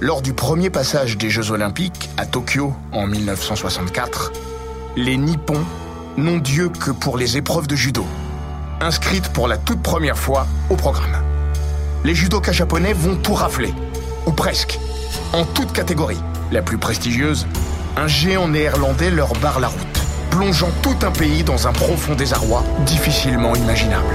Lors du premier passage des Jeux Olympiques à Tokyo en 1964, les Nippons n'ont Dieu que pour les épreuves de judo, inscrites pour la toute première fois au programme. Les judokas japonais vont tout rafler, ou presque, en toute catégorie. La plus prestigieuse, un géant néerlandais leur barre la route, plongeant tout un pays dans un profond désarroi difficilement imaginable.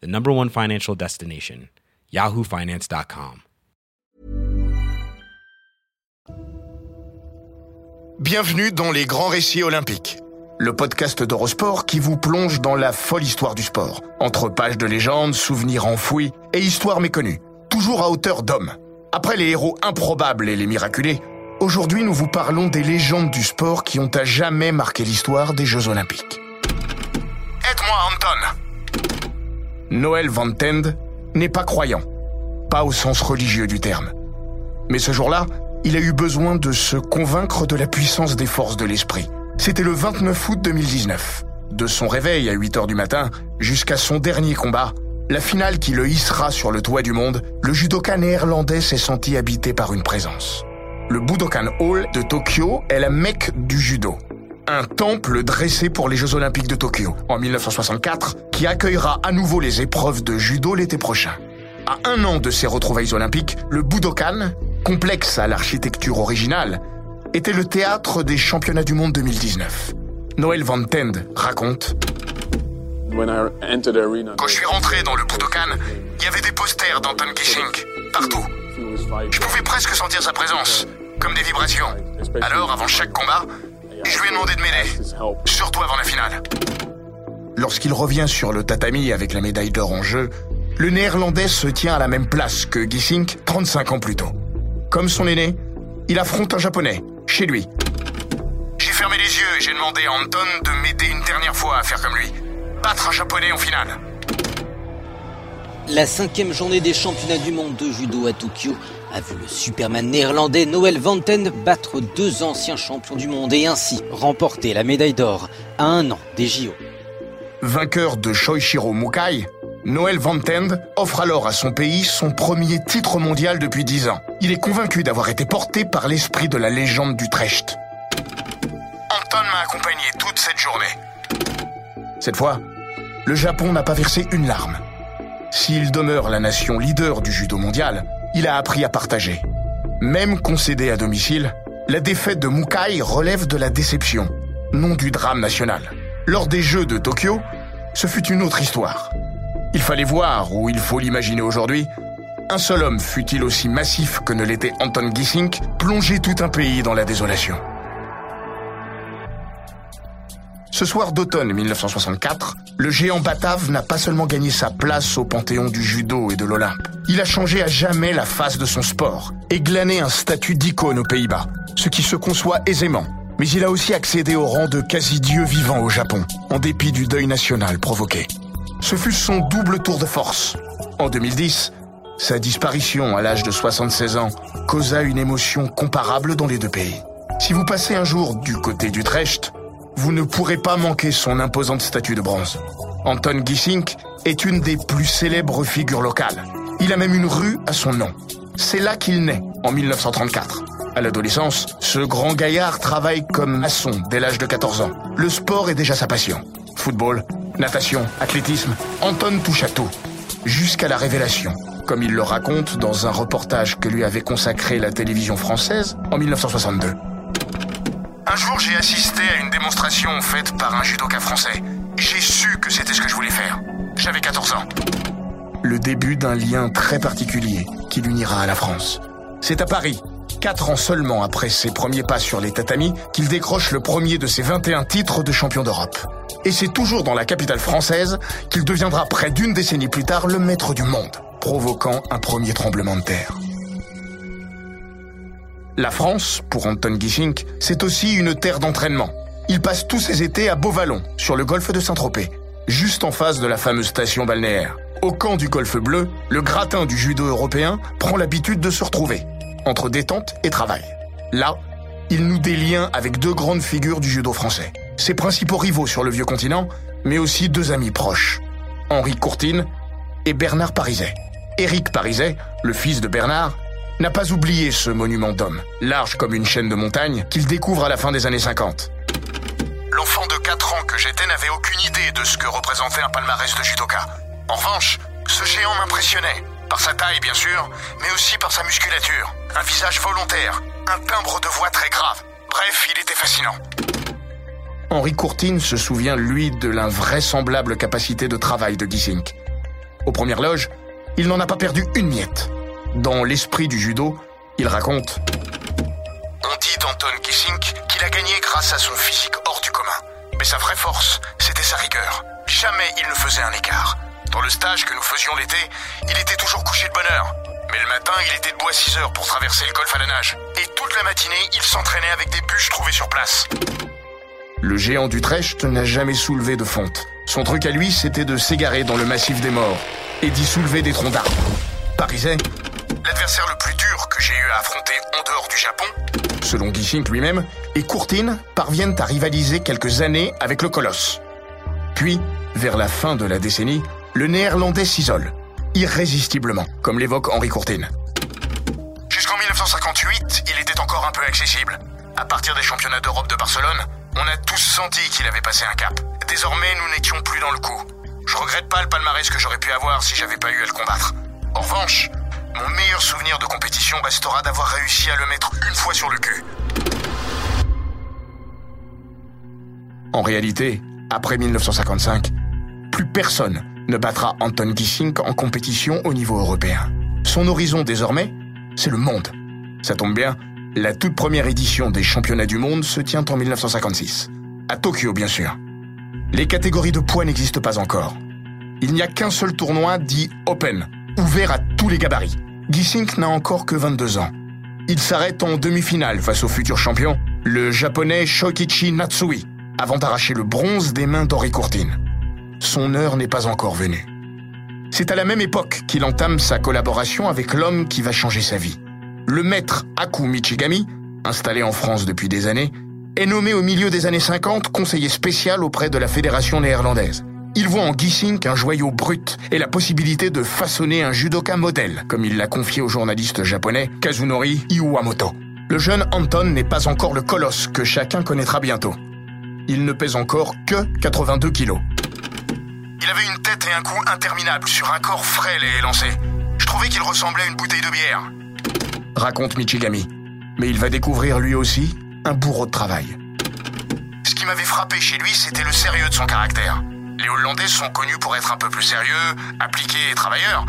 the number one financial destination, yahoofinance.com. Bienvenue dans les grands récits olympiques, le podcast d'Eurosport qui vous plonge dans la folle histoire du sport, entre pages de légendes, souvenirs enfouis et histoires méconnues, toujours à hauteur d'homme. Après les héros improbables et les miraculés, aujourd'hui nous vous parlons des légendes du sport qui ont à jamais marqué l'histoire des Jeux olympiques. Aide-moi Anton Noël Van Tend n'est pas croyant, pas au sens religieux du terme. Mais ce jour-là, il a eu besoin de se convaincre de la puissance des forces de l'esprit. C'était le 29 août 2019. De son réveil à 8 heures du matin jusqu'à son dernier combat, la finale qui le hissera sur le toit du monde, le judoka néerlandais s'est senti habité par une présence. Le Budokan Hall de Tokyo est la mecque du judo un temple dressé pour les Jeux Olympiques de Tokyo en 1964 qui accueillera à nouveau les épreuves de judo l'été prochain. À un an de ces retrouvailles olympiques, le Budokan, complexe à l'architecture originale, était le théâtre des championnats du monde 2019. Noël Van Tend raconte Quand je suis rentré dans le Budokan, il y avait des posters d'Anton Kissing partout. Je pouvais presque sentir sa présence, comme des vibrations. Alors, avant chaque combat, je lui ai demandé de m'aider, surtout avant la finale. Lorsqu'il revient sur le tatami avec la médaille d'or en jeu, le néerlandais se tient à la même place que Gissink 35 ans plus tôt. Comme son aîné, il affronte un japonais, chez lui. J'ai fermé les yeux et j'ai demandé à Anton de m'aider une dernière fois à faire comme lui. Battre un japonais en finale. La cinquième journée des championnats du monde de judo à Tokyo a vu le Superman néerlandais Noël Vanten battre deux anciens champions du monde et ainsi remporter la médaille d'or à un an des JO. Vainqueur de Shoichiro Mukai, Noël Vantend offre alors à son pays son premier titre mondial depuis dix ans. Il est convaincu d'avoir été porté par l'esprit de la légende du Trecht. Anton m'a accompagné toute cette journée. Cette fois, le Japon n'a pas versé une larme. S'il demeure la nation leader du judo mondial, il a appris à partager. Même concédé à domicile, la défaite de Mukai relève de la déception, non du drame national. Lors des Jeux de Tokyo, ce fut une autre histoire. Il fallait voir, ou il faut l'imaginer aujourd'hui, un seul homme, fut-il aussi massif que ne l'était Anton Gissink, plonger tout un pays dans la désolation. Ce soir d'automne 1964, le géant batave n'a pas seulement gagné sa place au panthéon du judo et de l'Olympe, il a changé à jamais la face de son sport et glané un statut d'icône aux Pays-Bas, ce qui se conçoit aisément. Mais il a aussi accédé au rang de quasi-dieu vivant au Japon, en dépit du deuil national provoqué. Ce fut son double tour de force. En 2010, sa disparition à l'âge de 76 ans causa une émotion comparable dans les deux pays. Si vous passez un jour du côté du Trecht, vous ne pourrez pas manquer son imposante statue de bronze. Anton Gissink est une des plus célèbres figures locales. Il a même une rue à son nom. C'est là qu'il naît, en 1934. À l'adolescence, ce grand gaillard travaille comme maçon dès l'âge de 14 ans. Le sport est déjà sa passion. Football, natation, athlétisme, Anton touche à tout. Jusqu'à la révélation, comme il le raconte dans un reportage que lui avait consacré la télévision française en 1962. Un jour, j'ai assisté à une démonstration faite par un judoka français. J'ai su que c'était ce que je voulais faire. J'avais 14 ans. Le début d'un lien très particulier qui l'unira à la France. C'est à Paris, quatre ans seulement après ses premiers pas sur les tatamis, qu'il décroche le premier de ses 21 titres de champion d'Europe. Et c'est toujours dans la capitale française qu'il deviendra près d'une décennie plus tard le maître du monde, provoquant un premier tremblement de terre. La France, pour Anton Gissink, c'est aussi une terre d'entraînement. Il passe tous ses étés à Beauvallon, sur le golfe de Saint-Tropez, juste en face de la fameuse station balnéaire. Au camp du golfe bleu, le gratin du judo européen prend l'habitude de se retrouver, entre détente et travail. Là, il noue des liens avec deux grandes figures du judo français. Ses principaux rivaux sur le vieux continent, mais aussi deux amis proches. Henri Courtine et Bernard Pariset. Éric Pariset, le fils de Bernard, n'a pas oublié ce monument d'homme, large comme une chaîne de montagne, qu'il découvre à la fin des années 50. L'enfant de 4 ans que j'étais n'avait aucune idée de ce que représentait un palmarès de judoka. En revanche, ce géant m'impressionnait, par sa taille bien sûr, mais aussi par sa musculature, un visage volontaire, un timbre de voix très grave. Bref, il était fascinant. Henri Courtine se souvient, lui, de l'invraisemblable capacité de travail de Gissink. Aux premières loges, il n'en a pas perdu une miette. Dans l'esprit du judo, il raconte On dit d'Anton Gissink qu'il a gagné grâce à son physique hors du commun. Mais sa vraie force, c'était sa rigueur. Jamais il ne faisait un écart. Dans le stage que nous faisions l'été, il était toujours couché de bonne heure. Mais le matin, il était debout à 6 heures pour traverser le golfe à la nage. Et toute la matinée, il s'entraînait avec des bûches trouvées sur place. Le géant d'Utrecht n'a jamais soulevé de fonte. Son truc à lui, c'était de s'égarer dans le massif des morts et d'y soulever des troncs d'arbres. Parisais, l'adversaire le plus dur que j'ai eu à affronter en dehors du Japon, selon Gissink lui-même, et Courtine parviennent à rivaliser quelques années avec le colosse. Puis, vers la fin de la décennie, le néerlandais s'isole, irrésistiblement, comme l'évoque Henri Courtine. Jusqu'en 1958, il était encore un peu accessible. À partir des championnats d'Europe de Barcelone, on a tous senti qu'il avait passé un cap. Désormais, nous n'étions plus dans le coup. Je regrette pas le palmarès que j'aurais pu avoir si j'avais pas eu à le combattre. En revanche, mon meilleur souvenir de compétition restera d'avoir réussi à le mettre une fois sur le cul. En réalité, après 1955, plus personne ne battra Anton Gissink en compétition au niveau européen. Son horizon désormais, c'est le monde. Ça tombe bien, la toute première édition des championnats du monde se tient en 1956. À Tokyo, bien sûr. Les catégories de poids n'existent pas encore. Il n'y a qu'un seul tournoi dit Open, ouvert à tous les gabarits. Gissink n'a encore que 22 ans. Il s'arrête en demi-finale face au futur champion, le japonais Shokichi Natsui, avant d'arracher le bronze des mains d'Henri Courtine. Son heure n'est pas encore venue. C'est à la même époque qu'il entame sa collaboration avec l'homme qui va changer sa vie. Le maître Aku Michigami, installé en France depuis des années, est nommé au milieu des années 50 conseiller spécial auprès de la fédération néerlandaise. Il voit en Gissink un joyau brut et la possibilité de façonner un judoka modèle, comme il l'a confié au journaliste japonais Kazunori Iwamoto. Le jeune Anton n'est pas encore le colosse que chacun connaîtra bientôt. Il ne pèse encore que 82 kilos. Il avait une tête et un cou interminables sur un corps frêle et élancé. Je trouvais qu'il ressemblait à une bouteille de bière. Raconte Michigami. Mais il va découvrir lui aussi un bourreau de travail. Ce qui m'avait frappé chez lui, c'était le sérieux de son caractère. Les Hollandais sont connus pour être un peu plus sérieux, appliqués et travailleurs.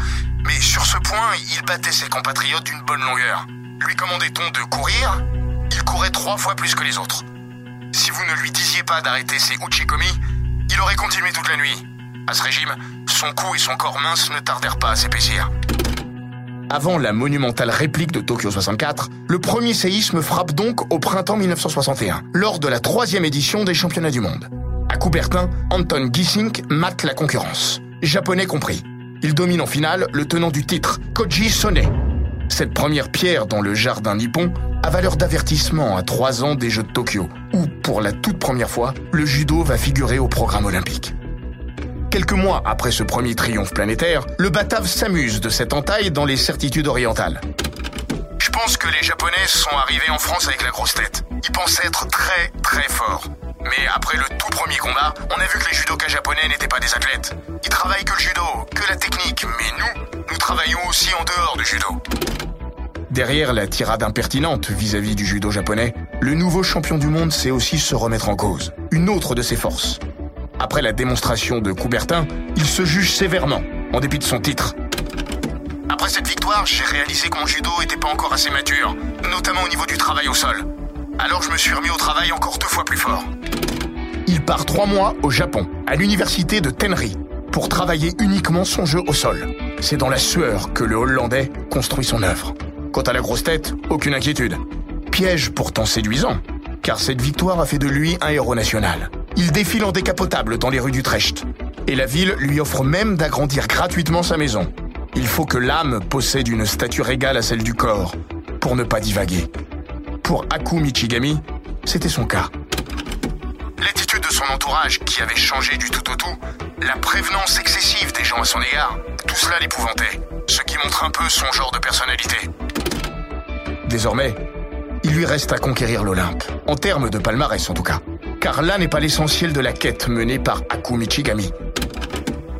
Mais sur ce point, il battait ses compatriotes d'une bonne longueur. Lui commandait-on de courir? Il courait trois fois plus que les autres. Si vous ne lui disiez pas d'arrêter ses uchikomi, il aurait continué toute la nuit. À ce régime, son cou et son corps mince ne tardèrent pas à s'épaissir. Avant la monumentale réplique de Tokyo 64, le premier séisme frappe donc au printemps 1961, lors de la troisième édition des championnats du monde. Coubertin, Anton Gissink mate la concurrence, japonais compris. Il domine en finale le tenant du titre, Koji Sone. Cette première pierre dans le jardin nippon a valeur d'avertissement à trois ans des Jeux de Tokyo, où, pour la toute première fois, le judo va figurer au programme olympique. Quelques mois après ce premier triomphe planétaire, le Batave s'amuse de cette entaille dans les certitudes orientales. Je pense que les Japonais sont arrivés en France avec la grosse tête. Ils pensaient être très très forts. Mais après le tout premier combat, on a vu que les judokas japonais n'étaient pas des athlètes. Ils travaillent que le judo, que la technique, mais nous, nous travaillons aussi en dehors du judo. Derrière la tirade impertinente vis-à-vis du judo japonais, le nouveau champion du monde sait aussi se remettre en cause. Une autre de ses forces. Après la démonstration de Coubertin, il se juge sévèrement, en dépit de son titre. Après cette victoire, j'ai réalisé que mon judo était pas encore assez mature, notamment au niveau du travail au sol. Alors je me suis remis au travail encore deux fois plus fort. Il part trois mois au Japon, à l'université de Tenri, pour travailler uniquement son jeu au sol. C'est dans la sueur que le Hollandais construit son œuvre. Quant à la grosse tête, aucune inquiétude. Piège pourtant séduisant, car cette victoire a fait de lui un héros national. Il défile en décapotable dans les rues d'Utrecht, et la ville lui offre même d'agrandir gratuitement sa maison. Il faut que l'âme possède une stature égale à celle du corps, pour ne pas divaguer. Pour Aku Michigami, c'était son cas. L'attitude de son entourage, qui avait changé du tout au tout, la prévenance excessive des gens à son égard, tout cela l'épouvantait, ce qui montre un peu son genre de personnalité. Désormais, il lui reste à conquérir l'Olympe, en termes de palmarès en tout cas. Car là n'est pas l'essentiel de la quête menée par Aku Michigami.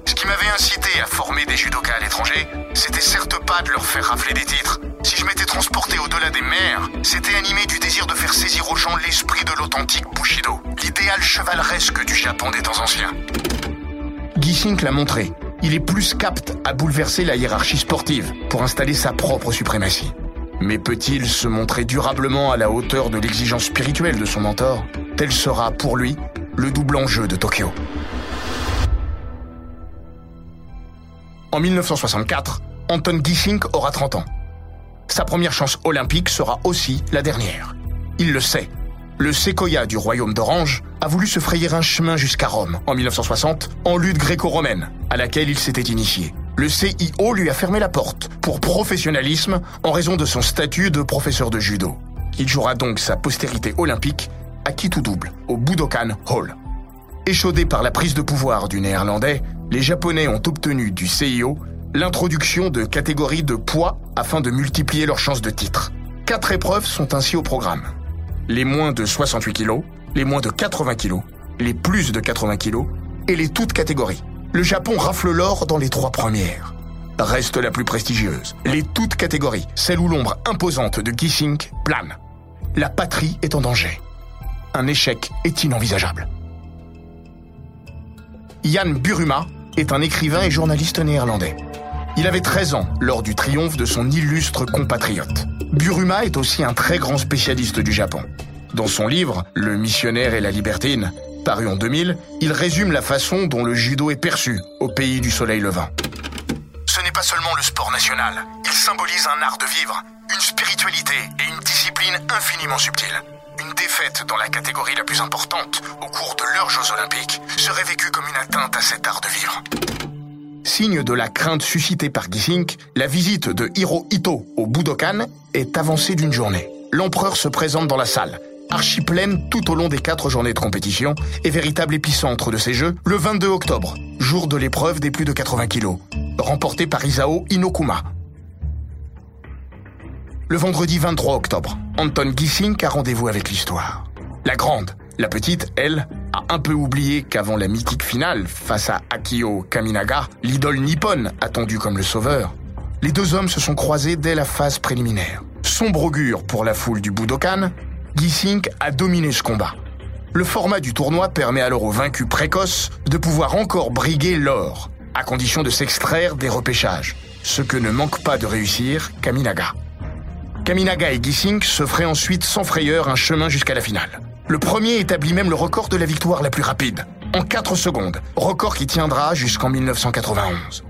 Ce qui m'avait incité à former des judokas à l'étranger, c'était certes pas de leur faire rafler des titres. Si je m'étais transporté au-delà des mers, c'était animé du désir de faire saisir aux gens l'esprit de l'authentique Bushido, l'idéal chevaleresque du Japon des temps anciens. Sink l'a montré, il est plus capte à bouleverser la hiérarchie sportive pour installer sa propre suprématie. Mais peut-il se montrer durablement à la hauteur de l'exigence spirituelle de son mentor Tel sera pour lui le double enjeu de Tokyo. En 1964, Anton Gissink aura 30 ans. Sa première chance olympique sera aussi la dernière. Il le sait. Le séquoia du royaume d'Orange a voulu se frayer un chemin jusqu'à Rome en 1960 en lutte gréco-romaine à laquelle il s'était initié le CIO lui a fermé la porte pour professionnalisme en raison de son statut de professeur de judo. Il jouera donc sa postérité olympique à qui double, au Budokan Hall. Échaudés par la prise de pouvoir du néerlandais, les Japonais ont obtenu du CIO l'introduction de catégories de poids afin de multiplier leurs chances de titre. Quatre épreuves sont ainsi au programme. Les moins de 68 kg, les moins de 80 kg, les plus de 80 kg et les toutes catégories le Japon rafle l'or dans les trois premières. Reste la plus prestigieuse, les toutes catégories, celle où l'ombre imposante de Gissink plane. La patrie est en danger. Un échec est inenvisageable. Jan Buruma est un écrivain et journaliste néerlandais. Il avait 13 ans lors du triomphe de son illustre compatriote. Buruma est aussi un très grand spécialiste du Japon. Dans son livre Le missionnaire et la libertine, paru en 2000, il résume la façon dont le judo est perçu au pays du soleil levant. Ce n'est pas seulement le sport national, il symbolise un art de vivre, une spiritualité et une discipline infiniment subtile. Une défaite dans la catégorie la plus importante au cours de leurs Jeux olympiques serait vécue comme une atteinte à cet art de vivre. Signe de la crainte suscitée par Gissink, la visite de Hirohito au Budokan est avancée d'une journée. L'empereur se présente dans la salle, archi-pleine tout au long des quatre journées de compétition et véritable épicentre de ces Jeux, le 22 octobre, jour de l'épreuve des plus de 80 kilos, remportée par Isao Inokuma. Le vendredi 23 octobre, Anton Gissink a rendez-vous avec l'histoire. La grande, la petite, elle, a un peu oublié qu'avant la mythique finale, face à Akio Kaminaga, l'idole nippone attendue comme le sauveur, les deux hommes se sont croisés dès la phase préliminaire. Sombre augure pour la foule du Budokan, Gissink a dominé ce combat. Le format du tournoi permet alors aux vaincus précoces de pouvoir encore briguer l'or, à condition de s'extraire des repêchages, ce que ne manque pas de réussir Kaminaga. Kaminaga et Gissink se feraient ensuite sans frayeur un chemin jusqu'à la finale. Le premier établit même le record de la victoire la plus rapide, en 4 secondes, record qui tiendra jusqu'en 1991.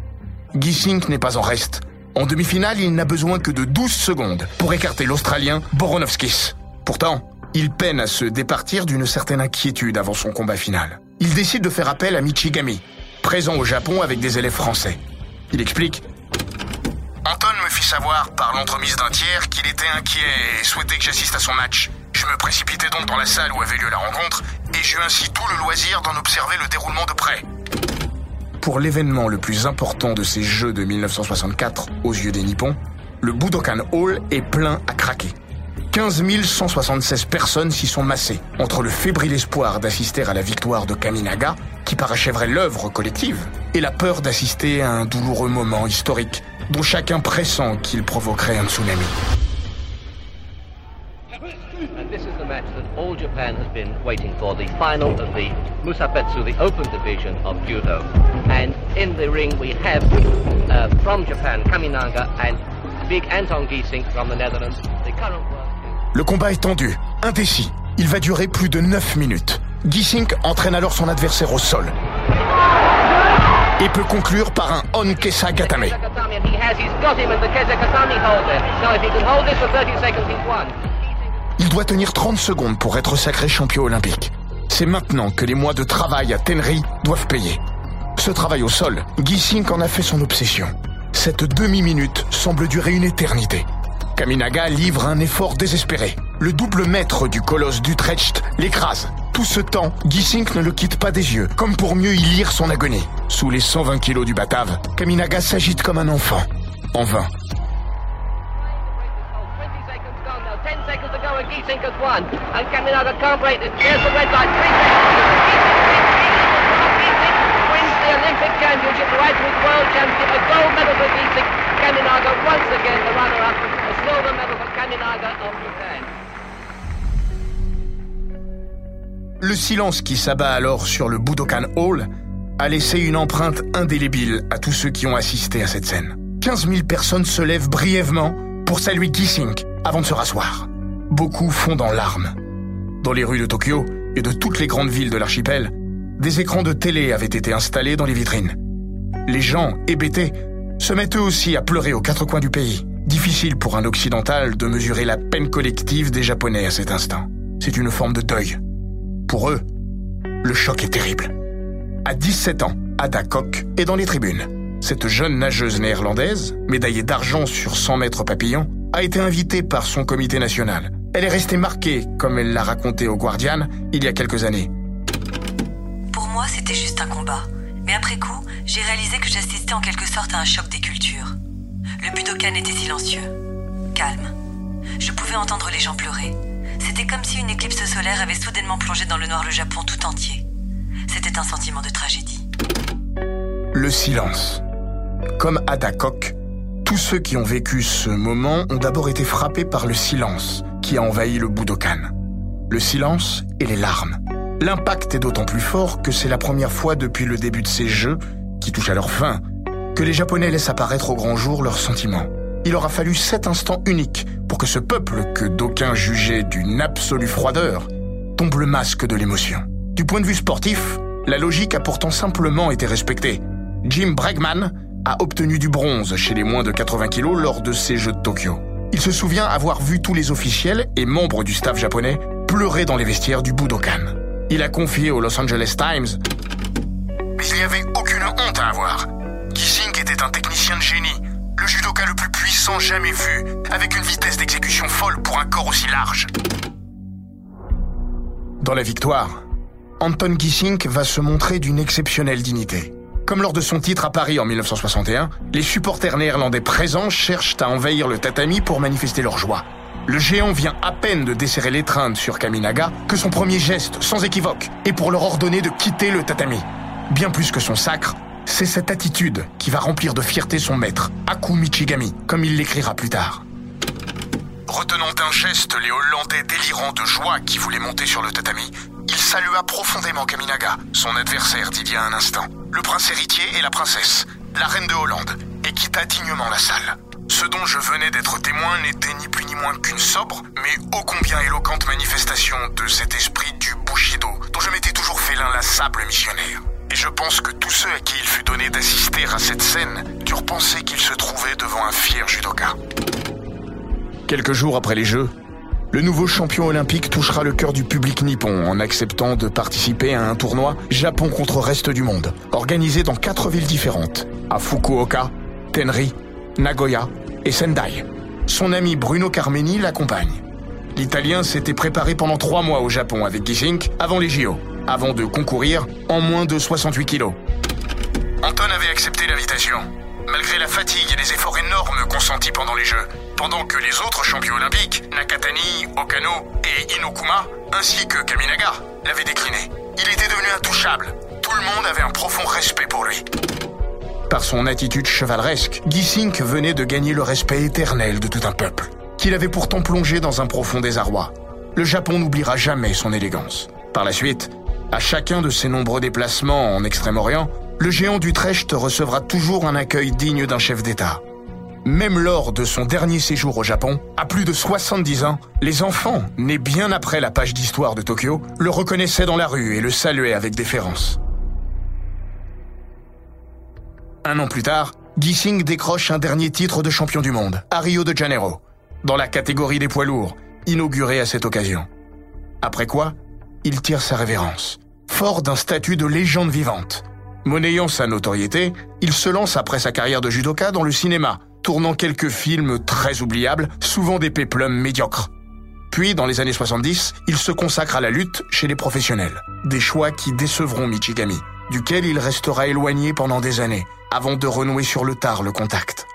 Gissink n'est pas en reste. En demi-finale, il n'a besoin que de 12 secondes pour écarter l'Australien Boronovskis. Pourtant, il peine à se départir d'une certaine inquiétude avant son combat final. Il décide de faire appel à Michigami, présent au Japon avec des élèves français. Il explique Anton me fit savoir par l'entremise d'un tiers qu'il était inquiet et souhaitait que j'assiste à son match. Je me précipitai donc dans la salle où avait lieu la rencontre et j'eus ainsi tout le loisir d'en observer le déroulement de près. Pour l'événement le plus important de ces Jeux de 1964 aux yeux des Nippons, le Budokan Hall est plein à craquer. 15 176 personnes s'y sont massées, entre le fébrile espoir d'assister à la victoire de Kaminaga, qui parachèverait l'œuvre collective, et la peur d'assister à un douloureux moment historique, dont chacun pressent qu'il provoquerait un tsunami. All Japan has been waiting for, the final of the Musabetsu, the open division of judo. And in the ring we have uh, from Japan, Kaminaga and big Anton Giesing from the Netherlands. The current Le combat est tendu, indécis. Il va durer plus de 9 minutes. Gisink entraîne alors son adversaire au sol. Et peut conclure par un Onkesa Gatame. Il doit tenir 30 secondes pour être sacré champion olympique. C'est maintenant que les mois de travail à Tenri doivent payer. Ce travail au sol, Gisink en a fait son obsession. Cette demi-minute semble durer une éternité. Kaminaga livre un effort désespéré. Le double maître du colosse d'Utrecht l'écrase. Tout ce temps, Gisink ne le quitte pas des yeux, comme pour mieux y lire son agonie. Sous les 120 kilos du Batave, Kaminaga s'agite comme un enfant. En vain. And Giesing has won. And Kaminaga can't break? This. There's the red light, 3 seconds. Giesing wins the Olympic Championship, right with World Championship, a gold medal for Giesing. Kaminaga once again the runner-up, a silver medal for Kaminaga of Japan. Le silence qui s'abat alors sur le Budokan Hall a laissé une empreinte indélébile à tous ceux qui ont assisté à cette scène. 15 000 personnes se lèvent brièvement pour saluer Gisink avant de se rasseoir. Beaucoup fondent en larmes. Dans les rues de Tokyo et de toutes les grandes villes de l'archipel, des écrans de télé avaient été installés dans les vitrines. Les gens, hébétés, se mettent eux aussi à pleurer aux quatre coins du pays. Difficile pour un occidental de mesurer la peine collective des Japonais à cet instant. C'est une forme de deuil. Pour eux, le choc est terrible. À 17 ans, Ada Koch est dans les tribunes. Cette jeune nageuse néerlandaise, médaillée d'argent sur 100 mètres papillon, a été invitée par son comité national. Elle est restée marquée, comme elle l'a raconté au Guardian il y a quelques années. Pour moi, c'était juste un combat. Mais après coup, j'ai réalisé que j'assistais en quelque sorte à un choc des cultures. Le Budokan était silencieux, calme. Je pouvais entendre les gens pleurer. C'était comme si une éclipse solaire avait soudainement plongé dans le noir le Japon tout entier. C'était un sentiment de tragédie. Le silence. Comme Ada Koch, tous ceux qui ont vécu ce moment ont d'abord été frappés par le silence qui a envahi le Budokan. Le silence et les larmes. L'impact est d'autant plus fort que c'est la première fois depuis le début de ces jeux, qui touchent à leur fin, que les Japonais laissent apparaître au grand jour leurs sentiments. Il aura fallu sept instants uniques pour que ce peuple, que d'aucuns jugeaient d'une absolue froideur, tombe le masque de l'émotion. Du point de vue sportif, la logique a pourtant simplement été respectée. Jim Bregman a obtenu du bronze chez les moins de 80 kilos lors de ces Jeux de Tokyo. Il se souvient avoir vu tous les officiels et membres du staff japonais pleurer dans les vestiaires du Budokan. Il a confié au Los Angeles Times Mais il n'y avait aucune honte à avoir. Gising était un technicien de génie, le judoka le plus puissant jamais vu, avec une vitesse d'exécution folle pour un corps aussi large. Dans la victoire, Anton Gisink va se montrer d'une exceptionnelle dignité. Comme lors de son titre à Paris en 1961, les supporters néerlandais présents cherchent à envahir le tatami pour manifester leur joie. Le géant vient à peine de desserrer l'étreinte sur Kaminaga que son premier geste, sans équivoque, est pour leur ordonner de quitter le tatami. Bien plus que son sacre, c'est cette attitude qui va remplir de fierté son maître, Aku Michigami, comme il l'écrira plus tard. Retenant d'un geste les Hollandais délirants de joie qui voulaient monter sur le tatami, salua profondément Kaminaga, son adversaire d'il y a un instant, le prince héritier et la princesse, la reine de Hollande, et quitta dignement la salle. Ce dont je venais d'être témoin n'était ni plus ni moins qu'une sobre, mais ô combien éloquente manifestation de cet esprit du Bushido, dont je m'étais toujours fait l'inlassable missionnaire. Et je pense que tous ceux à qui il fut donné d'assister à cette scène durent penser qu'ils se trouvaient devant un fier judoka. Quelques jours après les Jeux, le nouveau champion olympique touchera le cœur du public nippon en acceptant de participer à un tournoi Japon contre reste du monde, organisé dans quatre villes différentes, à Fukuoka, Tenri, Nagoya et Sendai. Son ami Bruno Carmeni l'accompagne. L'Italien s'était préparé pendant trois mois au Japon avec Gisink avant les JO, avant de concourir en moins de 68 kilos. Anton avait accepté l'invitation, malgré la fatigue et les efforts énormes consentis pendant les Jeux, pendant que les autres champions olympiques, Nakatani, Okano et Inokuma, ainsi que Kaminaga, l'avaient décliné. Il était devenu intouchable. Tout le monde avait un profond respect pour lui. Par son attitude chevaleresque, Gisink venait de gagner le respect éternel de tout un peuple. qu'il avait pourtant plongé dans un profond désarroi. Le Japon n'oubliera jamais son élégance. Par la suite, à chacun de ses nombreux déplacements en Extrême-Orient, le géant d'Utrecht recevra toujours un accueil digne d'un chef d'État. Même lors de son dernier séjour au Japon, à plus de 70 ans, les enfants, nés bien après la page d'histoire de Tokyo, le reconnaissaient dans la rue et le saluaient avec déférence. Un an plus tard, Gissing décroche un dernier titre de champion du monde, à Rio de Janeiro, dans la catégorie des poids lourds, inauguré à cette occasion. Après quoi, il tire sa révérence, fort d'un statut de légende vivante. Monnayant sa notoriété, il se lance après sa carrière de judoka dans le cinéma, tournant quelques films très oubliables, souvent des péplums médiocres. Puis, dans les années 70, il se consacre à la lutte chez les professionnels. Des choix qui décevront Michigami, duquel il restera éloigné pendant des années, avant de renouer sur le tard le contact.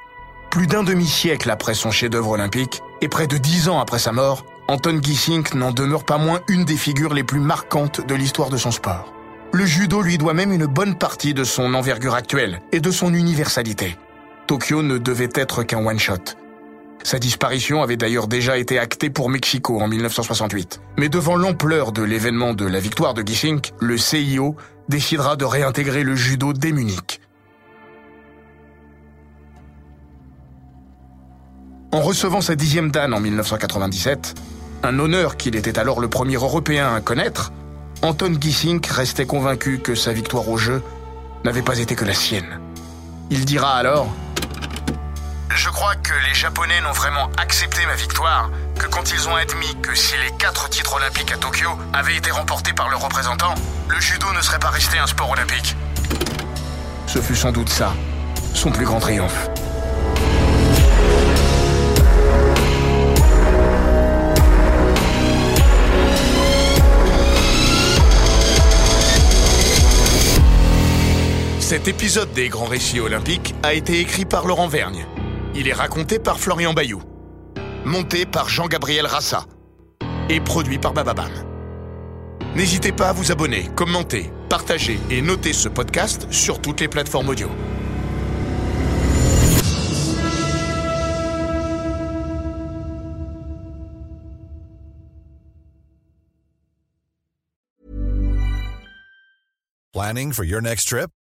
Plus d'un demi-siècle après son chef-d'œuvre olympique, et près de dix ans après sa mort, Anton Gissink n'en demeure pas moins une des figures les plus marquantes de l'histoire de son sport. Le judo lui doit même une bonne partie de son envergure actuelle et de son universalité. Tokyo ne devait être qu'un one-shot. Sa disparition avait d'ailleurs déjà été actée pour Mexico en 1968. Mais devant l'ampleur de l'événement de la victoire de Gissink, le CIO décidera de réintégrer le judo dès Munich. En recevant sa dixième dan en 1997, un honneur qu'il était alors le premier Européen à connaître, Anton Gissink restait convaincu que sa victoire au jeu n'avait pas été que la sienne. Il dira alors je crois que les Japonais n'ont vraiment accepté ma victoire que quand ils ont admis que si les quatre titres olympiques à Tokyo avaient été remportés par le représentant, le judo ne serait pas resté un sport olympique. Ce fut sans doute ça, son plus grand triomphe. Cet épisode des Grands Récits Olympiques a été écrit par Laurent Vergne. Il est raconté par Florian Bayou. Monté par Jean-Gabriel Rassa. Et produit par Bababam. N'hésitez pas à vous abonner, commenter, partager et noter ce podcast sur toutes les plateformes audio. Planning for your next trip?